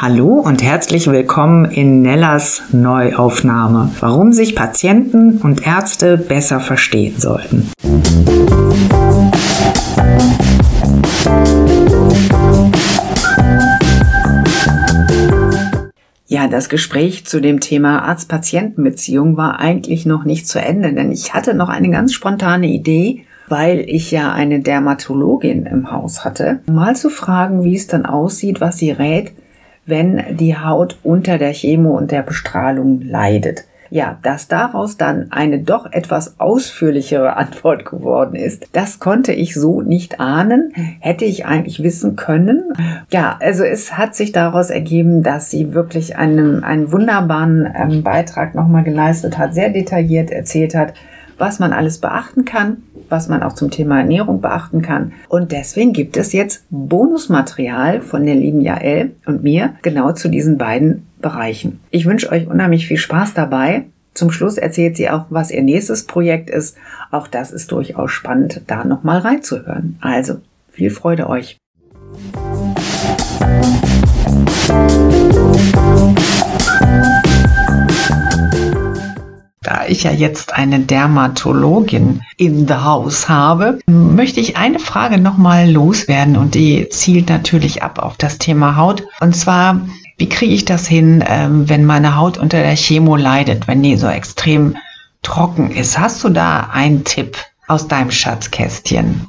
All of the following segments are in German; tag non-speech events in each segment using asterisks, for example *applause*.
Hallo und herzlich willkommen in Nellas Neuaufnahme. Warum sich Patienten und Ärzte besser verstehen sollten. Ja, das Gespräch zu dem Thema Arzt-Patienten-Beziehung war eigentlich noch nicht zu Ende, denn ich hatte noch eine ganz spontane Idee, weil ich ja eine Dermatologin im Haus hatte, mal zu fragen, wie es dann aussieht, was sie rät, wenn die Haut unter der Chemo und der Bestrahlung leidet. Ja, dass daraus dann eine doch etwas ausführlichere *laughs* Antwort geworden ist, das konnte ich so nicht ahnen, hätte ich eigentlich wissen können. Ja, also es hat sich daraus ergeben, dass sie wirklich einen, einen wunderbaren ähm, Beitrag nochmal geleistet hat, sehr detailliert erzählt hat, was man alles beachten kann, was man auch zum Thema Ernährung beachten kann. Und deswegen gibt es jetzt Bonusmaterial von der lieben Jael und mir genau zu diesen beiden Bereichen. Ich wünsche euch unheimlich viel Spaß dabei. Zum Schluss erzählt sie auch, was ihr nächstes Projekt ist. Auch das ist durchaus spannend, da nochmal reinzuhören. Also, viel Freude euch. Da ich ja jetzt eine Dermatologin in the house habe, möchte ich eine Frage nochmal loswerden und die zielt natürlich ab auf das Thema Haut. Und zwar, wie kriege ich das hin, ähm, wenn meine Haut unter der Chemo leidet, wenn die so extrem trocken ist? Hast du da einen Tipp aus deinem Schatzkästchen?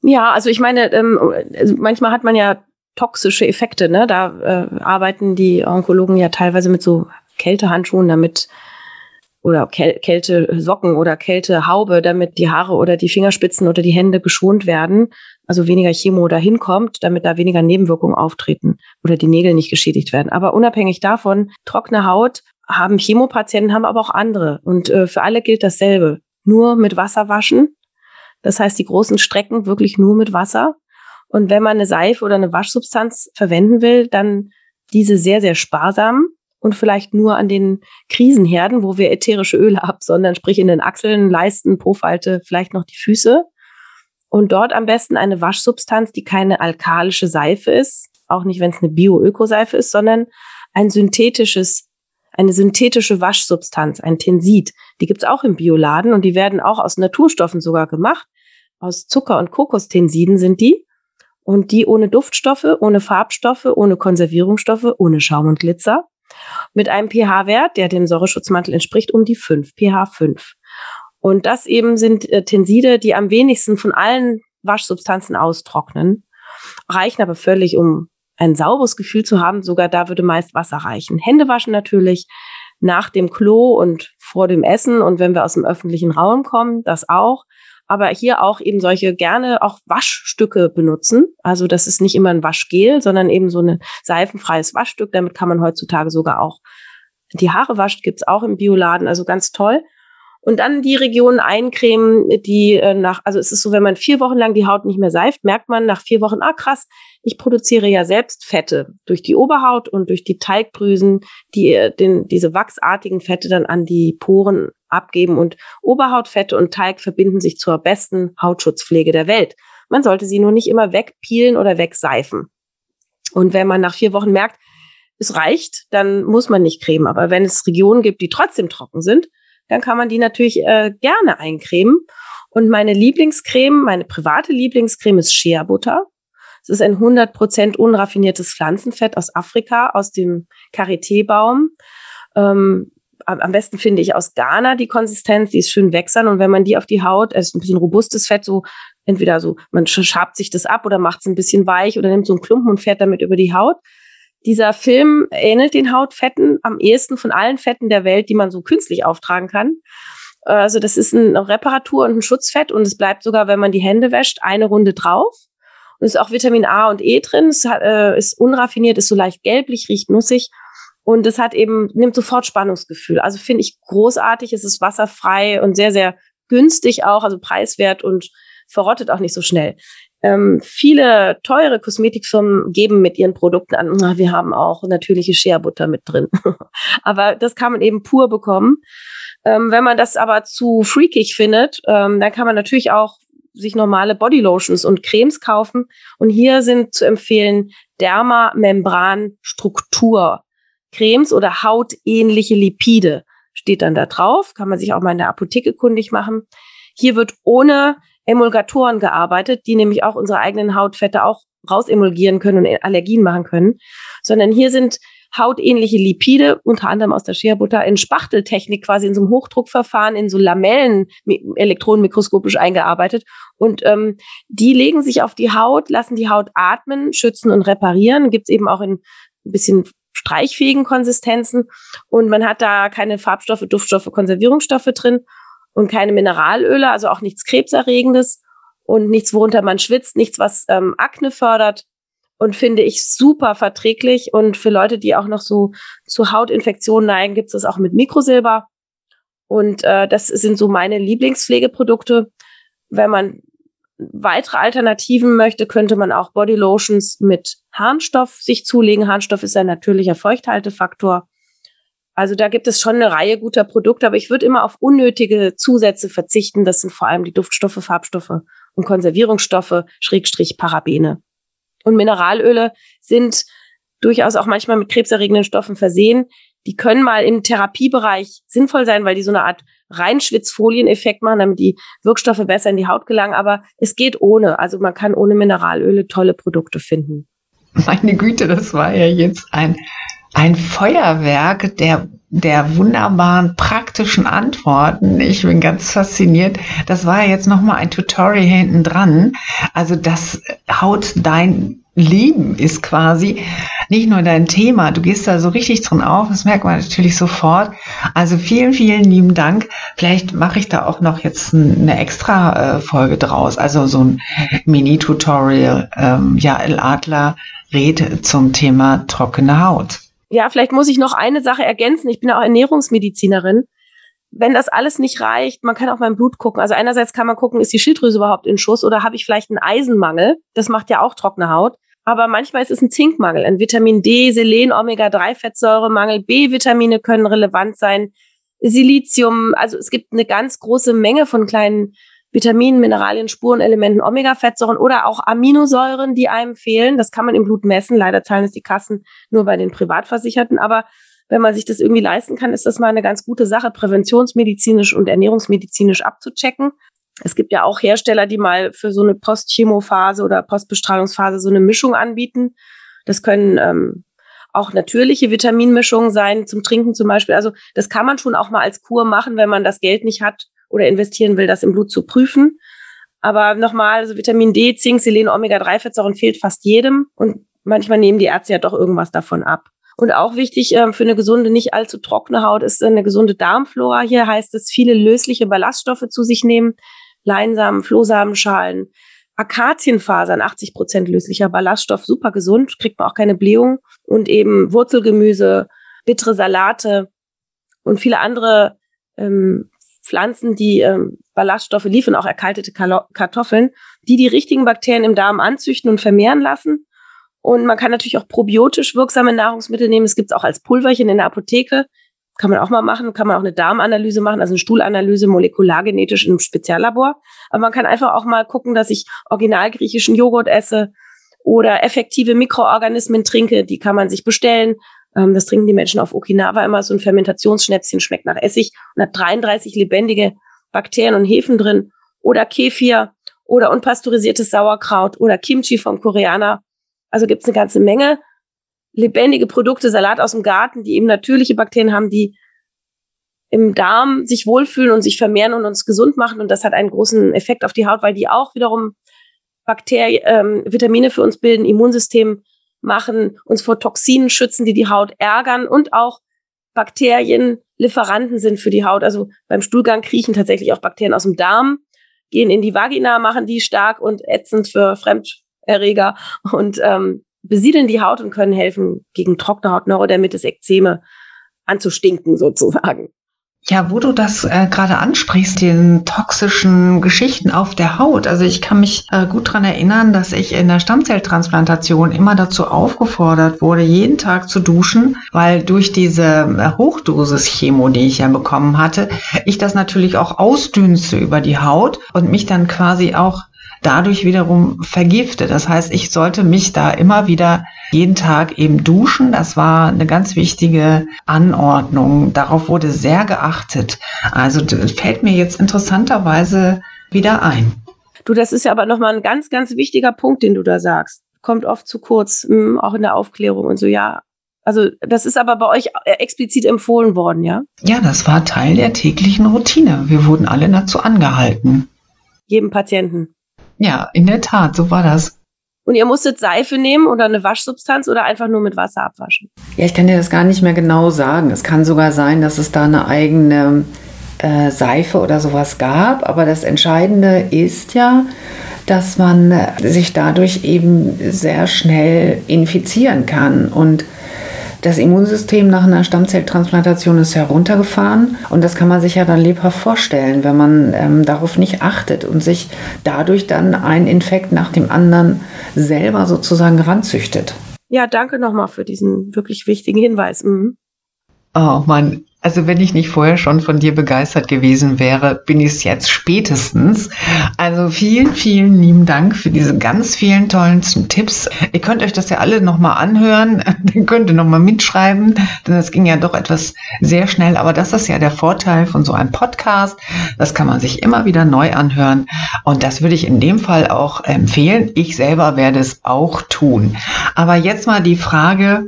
Ja, also ich meine, ähm, also manchmal hat man ja toxische Effekte. Ne? Da äh, arbeiten die Onkologen ja teilweise mit so Kältehandschuhen, damit oder Käl Kältesocken oder Kältehaube, damit die Haare oder die Fingerspitzen oder die Hände geschont werden, also weniger Chemo dahin kommt, damit da weniger Nebenwirkungen auftreten oder die Nägel nicht geschädigt werden. Aber unabhängig davon, trockene Haut haben Chemopatienten, haben aber auch andere. Und äh, für alle gilt dasselbe. Nur mit Wasser waschen. Das heißt, die großen Strecken wirklich nur mit Wasser. Und wenn man eine Seife oder eine Waschsubstanz verwenden will, dann diese sehr, sehr sparsam und vielleicht nur an den Krisenherden, wo wir ätherische Öle absondern, sprich in den Achseln, Leisten, Profalte, vielleicht noch die Füße. Und dort am besten eine Waschsubstanz, die keine alkalische Seife ist, auch nicht, wenn es eine Bio-Öko-Seife ist, sondern ein synthetisches, eine synthetische Waschsubstanz, ein Tensid. Die gibt's auch im Bioladen und die werden auch aus Naturstoffen sogar gemacht. Aus Zucker- und Kokostensiden sind die. Und die ohne Duftstoffe, ohne Farbstoffe, ohne Konservierungsstoffe, ohne Schaum und Glitzer mit einem pH-Wert, der dem Säureschutzmantel entspricht, um die 5, pH 5. Und das eben sind äh, Tenside, die am wenigsten von allen Waschsubstanzen austrocknen, reichen aber völlig, um ein sauberes Gefühl zu haben. Sogar da würde meist Wasser reichen. Hände waschen natürlich nach dem Klo und vor dem Essen und wenn wir aus dem öffentlichen Raum kommen, das auch aber hier auch eben solche gerne auch Waschstücke benutzen. Also das ist nicht immer ein Waschgel, sondern eben so ein seifenfreies Waschstück. Damit kann man heutzutage sogar auch die Haare waschen, gibt's auch im Bioladen, also ganz toll. Und dann die Regionen eincremen, die äh, nach, also es ist so, wenn man vier Wochen lang die Haut nicht mehr seift, merkt man nach vier Wochen, ah krass, ich produziere ja selbst Fette durch die Oberhaut und durch die Teigdrüsen, die äh, den, diese wachsartigen Fette dann an die Poren abgeben und Oberhautfette und Teig verbinden sich zur besten Hautschutzpflege der Welt. Man sollte sie nur nicht immer wegpielen oder wegseifen. Und wenn man nach vier Wochen merkt, es reicht, dann muss man nicht cremen. Aber wenn es Regionen gibt, die trotzdem trocken sind, dann kann man die natürlich äh, gerne eincremen. Und meine Lieblingscreme, meine private Lieblingscreme ist Shea Butter. Es ist ein 100% unraffiniertes Pflanzenfett aus Afrika, aus dem Karité-Baum. Ähm, am besten finde ich aus Ghana die Konsistenz, die ist schön wächsern und wenn man die auf die Haut, es ist ein bisschen robustes Fett, so entweder so, man schabt sich das ab oder macht es ein bisschen weich oder nimmt so einen Klumpen und fährt damit über die Haut. Dieser Film ähnelt den Hautfetten am ehesten von allen Fetten der Welt, die man so künstlich auftragen kann. Also das ist eine Reparatur und ein Schutzfett und es bleibt sogar, wenn man die Hände wäscht, eine Runde drauf. Und es ist auch Vitamin A und E drin. Es äh, ist unraffiniert, ist so leicht gelblich, riecht nussig. Und es hat eben, nimmt sofort Spannungsgefühl. Also finde ich großartig. Es ist wasserfrei und sehr, sehr günstig auch, also preiswert und verrottet auch nicht so schnell. Ähm, viele teure Kosmetikfirmen geben mit ihren Produkten an, na, wir haben auch natürliche Shea-Butter mit drin. *laughs* aber das kann man eben pur bekommen. Ähm, wenn man das aber zu freakig findet, ähm, dann kann man natürlich auch sich normale Bodylotions und Cremes kaufen. Und hier sind zu empfehlen Dermamembran-Struktur. Cremes oder hautähnliche Lipide steht dann da drauf. Kann man sich auch mal in der Apotheke kundig machen. Hier wird ohne Emulgatoren gearbeitet, die nämlich auch unsere eigenen Hautfette auch rausemulgieren können und Allergien machen können, sondern hier sind hautähnliche Lipide, unter anderem aus der Shea-Butter, in Spachteltechnik quasi in so einem Hochdruckverfahren, in so Lamellen elektronenmikroskopisch eingearbeitet. Und ähm, die legen sich auf die Haut, lassen die Haut atmen, schützen und reparieren. Gibt's eben auch in ein bisschen streichfähigen Konsistenzen. Und man hat da keine Farbstoffe, Duftstoffe, Konservierungsstoffe drin und keine Mineralöle, also auch nichts Krebserregendes und nichts, worunter man schwitzt, nichts, was ähm, Akne fördert und finde ich super verträglich. Und für Leute, die auch noch so zu Hautinfektionen neigen, gibt es das auch mit Mikrosilber. Und äh, das sind so meine Lieblingspflegeprodukte. Wenn man weitere Alternativen möchte, könnte man auch Bodylotions mit Harnstoff sich zulegen. Harnstoff ist ein natürlicher Feuchthaltefaktor. Also da gibt es schon eine Reihe guter Produkte, aber ich würde immer auf unnötige Zusätze verzichten. Das sind vor allem die Duftstoffe, Farbstoffe und Konservierungsstoffe, Schrägstrich Parabene. Und Mineralöle sind durchaus auch manchmal mit krebserregenden Stoffen versehen. Die können mal im Therapiebereich sinnvoll sein, weil die so eine Art Reinschwitzfolieneffekt machen, damit die Wirkstoffe besser in die Haut gelangen. Aber es geht ohne. Also man kann ohne Mineralöle tolle Produkte finden. Meine Güte, das war ja jetzt ein, ein Feuerwerk der der wunderbaren praktischen Antworten. Ich bin ganz fasziniert. Das war jetzt noch mal ein Tutorial hinten dran. Also das haut dein Leben ist quasi nicht nur dein Thema. Du gehst da so richtig drin auf. Das merkt man natürlich sofort. Also vielen, vielen lieben Dank. Vielleicht mache ich da auch noch jetzt eine extra äh, Folge draus. Also so ein Mini-Tutorial. Ähm, ja, El Adler redet zum Thema trockene Haut ja, vielleicht muss ich noch eine Sache ergänzen. Ich bin auch Ernährungsmedizinerin. Wenn das alles nicht reicht, man kann auch mein Blut gucken. Also einerseits kann man gucken, ist die Schilddrüse überhaupt in Schuss oder habe ich vielleicht einen Eisenmangel? Das macht ja auch trockene Haut. Aber manchmal ist es ein Zinkmangel, ein Vitamin D, Selen, Omega-3-Fettsäuremangel, B-Vitamine können relevant sein, Silizium. Also es gibt eine ganz große Menge von kleinen Vitaminen, Mineralien, Spurenelementen, Omega-Fettsäuren oder auch Aminosäuren, die einem fehlen. Das kann man im Blut messen. Leider zahlen es die Kassen nur bei den Privatversicherten. Aber wenn man sich das irgendwie leisten kann, ist das mal eine ganz gute Sache, präventionsmedizinisch und ernährungsmedizinisch abzuchecken. Es gibt ja auch Hersteller, die mal für so eine Postchemophase oder Postbestrahlungsphase so eine Mischung anbieten. Das können ähm, auch natürliche Vitaminmischungen sein, zum Trinken zum Beispiel. Also das kann man schon auch mal als Kur machen, wenn man das Geld nicht hat oder investieren will, das im Blut zu prüfen. Aber nochmal, also Vitamin D, Zink, Selen, Omega-3-Fettsäuren fehlt fast jedem und manchmal nehmen die Ärzte ja doch irgendwas davon ab. Und auch wichtig äh, für eine gesunde, nicht allzu trockene Haut ist eine gesunde Darmflora. Hier heißt es, viele lösliche Ballaststoffe zu sich nehmen. Leinsamen, Flohsamenschalen, Akazienfasern, 80 Prozent löslicher Ballaststoff, super gesund, kriegt man auch keine Blähung. Und eben Wurzelgemüse, bittere Salate und viele andere ähm, Pflanzen, die ähm, Ballaststoffe liefern, auch erkaltete Kartoffeln, die die richtigen Bakterien im Darm anzüchten und vermehren lassen. Und man kann natürlich auch probiotisch wirksame Nahrungsmittel nehmen. Es gibt es auch als Pulverchen in der Apotheke. Kann man auch mal machen. Kann man auch eine Darmanalyse machen, also eine Stuhlanalyse molekulargenetisch im Speziallabor. Aber man kann einfach auch mal gucken, dass ich originalgriechischen Joghurt esse oder effektive Mikroorganismen trinke. Die kann man sich bestellen. Ähm, das trinken die Menschen auf Okinawa immer. So ein Fermentationsschnäpschen schmeckt nach Essig und hat 33 lebendige Bakterien und Hefen drin. Oder Kefir oder unpasteurisiertes Sauerkraut oder Kimchi vom Koreaner. Also gibt's eine ganze Menge lebendige Produkte, Salat aus dem Garten, die eben natürliche Bakterien haben, die im Darm sich wohlfühlen und sich vermehren und uns gesund machen. Und das hat einen großen Effekt auf die Haut, weil die auch wiederum Bakterien, ähm, Vitamine für uns bilden, Immunsystem machen, uns vor Toxinen schützen, die die Haut ärgern und auch Bakterien Lieferanten sind für die Haut. Also beim Stuhlgang kriechen tatsächlich auch Bakterien aus dem Darm, gehen in die Vagina, machen die stark und ätzend für Fremderreger und ähm, besiedeln die Haut und können helfen, gegen trockene Haut, Neurodermitis, Ekzeme anzustinken sozusagen. Ja, wo du das äh, gerade ansprichst, den toxischen Geschichten auf der Haut. Also ich kann mich äh, gut dran erinnern, dass ich in der Stammzelltransplantation immer dazu aufgefordert wurde, jeden Tag zu duschen, weil durch diese äh, Hochdosis-Chemo, die ich ja bekommen hatte, ich das natürlich auch ausdünste über die Haut und mich dann quasi auch dadurch wiederum vergifte. Das heißt, ich sollte mich da immer wieder jeden Tag eben duschen. Das war eine ganz wichtige Anordnung. Darauf wurde sehr geachtet. Also das fällt mir jetzt interessanterweise wieder ein. Du, das ist ja aber nochmal ein ganz, ganz wichtiger Punkt, den du da sagst. Kommt oft zu kurz, hm, auch in der Aufklärung und so, ja. Also das ist aber bei euch äh, explizit empfohlen worden, ja? Ja, das war Teil der täglichen Routine. Wir wurden alle dazu angehalten. Jedem Patienten. Ja, in der Tat, so war das. Und ihr musstet Seife nehmen oder eine Waschsubstanz oder einfach nur mit Wasser abwaschen? Ja, ich kann dir das gar nicht mehr genau sagen. Es kann sogar sein, dass es da eine eigene äh, Seife oder sowas gab. Aber das Entscheidende ist ja, dass man äh, sich dadurch eben sehr schnell infizieren kann. Und das Immunsystem nach einer Stammzelltransplantation ist heruntergefahren und das kann man sich ja dann lebhaft vorstellen, wenn man ähm, darauf nicht achtet und sich dadurch dann ein Infekt nach dem anderen selber sozusagen ranzüchtet. Ja, danke nochmal für diesen wirklich wichtigen Hinweis. Mhm. Oh Mann, also wenn ich nicht vorher schon von dir begeistert gewesen wäre, bin ich es jetzt spätestens. Also vielen, vielen lieben Dank für diese ganz vielen tollen Tipps. Ihr könnt euch das ja alle nochmal anhören, *laughs* dann könnt ihr nochmal mitschreiben, denn das ging ja doch etwas sehr schnell. Aber das ist ja der Vorteil von so einem Podcast. Das kann man sich immer wieder neu anhören. Und das würde ich in dem Fall auch empfehlen. Ich selber werde es auch tun. Aber jetzt mal die Frage,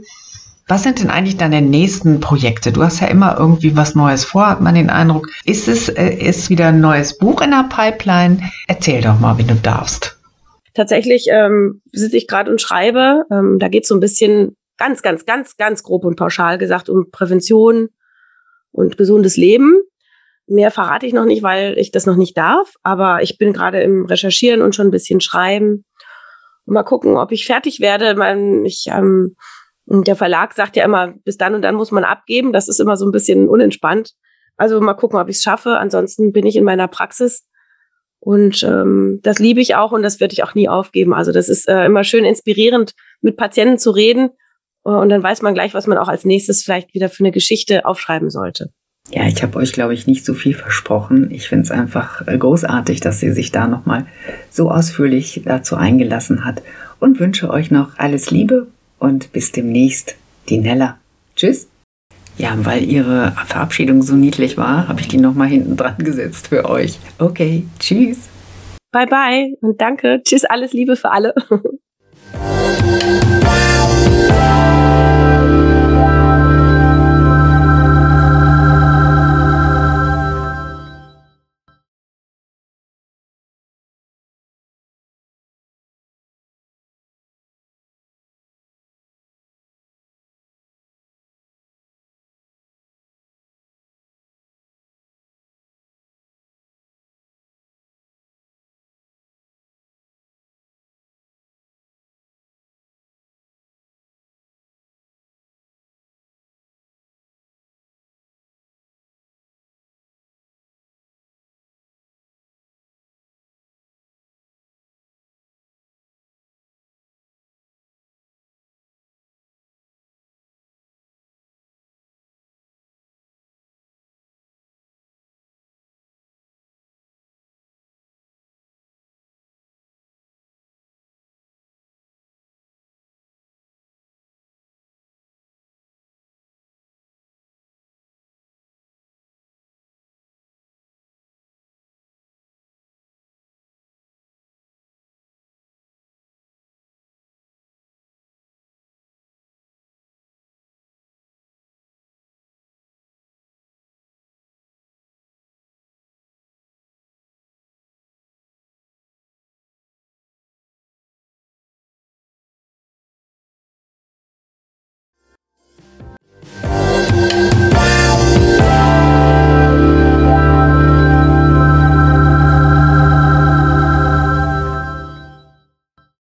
was sind denn eigentlich deine nächsten Projekte? Du hast ja immer irgendwie was Neues vor, hat man den Eindruck. Ist es äh, ist wieder ein neues Buch in der Pipeline? Erzähl doch mal, wenn du darfst. Tatsächlich ähm, sitze ich gerade und schreibe. Ähm, da geht es so ein bisschen ganz, ganz, ganz, ganz grob und pauschal gesagt um Prävention und gesundes Leben. Mehr verrate ich noch nicht, weil ich das noch nicht darf. Aber ich bin gerade im Recherchieren und schon ein bisschen schreiben. Und mal gucken, ob ich fertig werde. Ich ähm, der Verlag sagt ja immer, bis dann und dann muss man abgeben. Das ist immer so ein bisschen unentspannt. Also mal gucken, ob ich es schaffe. Ansonsten bin ich in meiner Praxis. Und ähm, das liebe ich auch und das werde ich auch nie aufgeben. Also das ist äh, immer schön inspirierend, mit Patienten zu reden. Und dann weiß man gleich, was man auch als nächstes vielleicht wieder für eine Geschichte aufschreiben sollte. Ja, ich habe euch, glaube ich, nicht so viel versprochen. Ich finde es einfach äh, großartig, dass sie sich da nochmal so ausführlich dazu eingelassen hat und wünsche euch noch alles Liebe und bis demnächst, die Nella. Tschüss. Ja, weil ihre Verabschiedung so niedlich war, habe ich die nochmal hinten dran gesetzt für euch. Okay, tschüss. Bye bye und danke. Tschüss, alles Liebe für alle. *laughs*